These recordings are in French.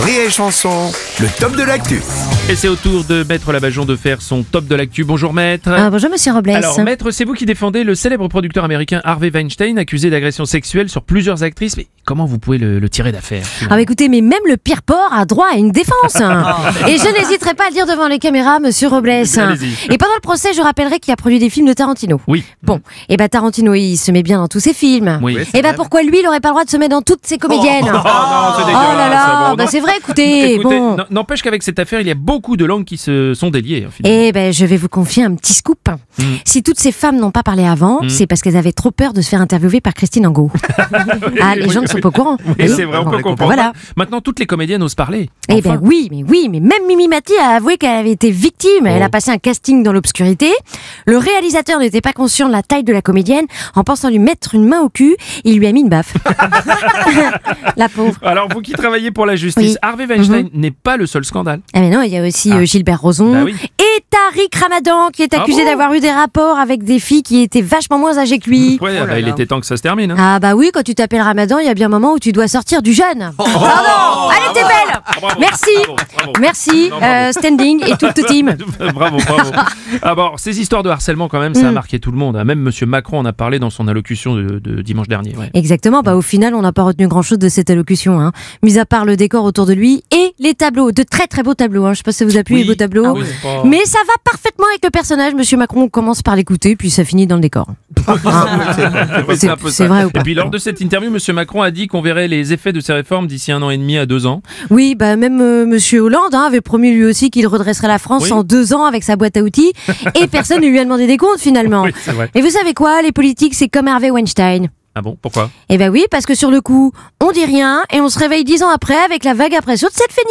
Rire et chanson, le top de l'actu. Et c'est au tour de Maître Labajon de faire son top de l'actu. Bonjour Maître. Ah, bonjour Monsieur Robles. Alors Maître, c'est vous qui défendez le célèbre producteur américain Harvey Weinstein accusé d'agression sexuelle sur plusieurs actrices. Mais comment vous pouvez le, le tirer d'affaire Ah bah écoutez, mais même le pire porc a droit à une défense. hein. Et je n'hésiterai pas à le dire devant les caméras, Monsieur Robles. Et pendant le procès, je rappellerai qu'il a produit des films de Tarantino. Oui. Bon, et bah Tarantino, il se met bien dans tous ses films. Oui. Et bah pourquoi lui, il aurait pas le droit de se mettre dans toutes ses comédiennes Oh, non, Oh dégueulasse, là là, bon, bah c'est vrai, écoutez, Écoutez, bon. n'empêche qu'avec cette affaire, il y a beaucoup de langues qui se sont déliées. hein. Eh ben, je vais vous confier un petit scoop. Mm. Si toutes ces femmes n'ont pas parlé avant, c'est parce qu'elles avaient trop peur de se faire interviewer par Christine Angot. ah, les oui, gens ne sont pas au courant. Oui, c'est vrai, on peut comprendre. Voilà. Maintenant, toutes les comédiennes osent parler. Eh Enfin. ben oui, mais oui, mais même Mimi Mati a avoué qu'elle avait été victime. Elle Oh. a passé un casting dans l'obscurité. Le réalisateur n'était pas conscient de la taille de la comédienne. En pensant lui mettre une main au cul, il lui a mis une baffe. la pauvre. Alors, vous qui travaillez pour la justice, Oui. Harvey Weinstein n'est pas le seul scandale. Ah mais non, il y a aussi Ah. euh, Gilbert Rozon Bah oui. Et Tariq Ramadan qui est Ah accusé bon d'avoir eu des rapports avec des filles qui étaient vachement moins âgées que lui. Ouais, bah, il était temps que ça se termine. hein. Ah bah oui, quand tu t'appelles Ramadan, il y a bien un moment où tu dois sortir du jeûne. Pardon Allez, t'es belle Oh. bravo, Merci bravo, bravo. Merci, Non, bravo. euh, standing et tout le team. bravo, bravo. Ah bon, ces histoires de harcèlement, quand même, ça a Mm. marqué tout le monde. hein. Même Monsieur Macron en a parlé dans son allocution de, de dimanche dernier. ouais. Exactement, bah au final, on n'a pas retenu grand-chose de cette allocution, hein. mis à part le décor autour de lui et les tableaux, de très très beaux tableaux. Hein. Je sais pas si ça vous a plu les beaux tableaux. Ah oui, pas- Mais ça va parfaitement avec le personnage. Monsieur Macron commence par l'écouter, puis ça finit dans le décor. Ouais, c'est vrai ou Et pas puis lors de cette interview, Monsieur Macron a dit qu'on verrait les effets de ces réformes d'ici un an et demi à deux ans. Oui, bah même euh, Monsieur Hollande hein, avait promis lui aussi qu'il redresserait la France Oui. en deux ans avec sa boîte à outils, et personne ne lui a demandé des comptes finalement. Oui. Et vous savez quoi? Les politiques, c'est comme Harvey Weinstein. Ah bon, pourquoi? Eh ben oui, parce que sur le coup, on dit rien et on se réveille dix ans après avec la vague après de ça te fait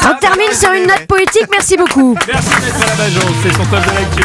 on termine sur une note poétique, merci beaucoup. Merci d'être à c'est son de.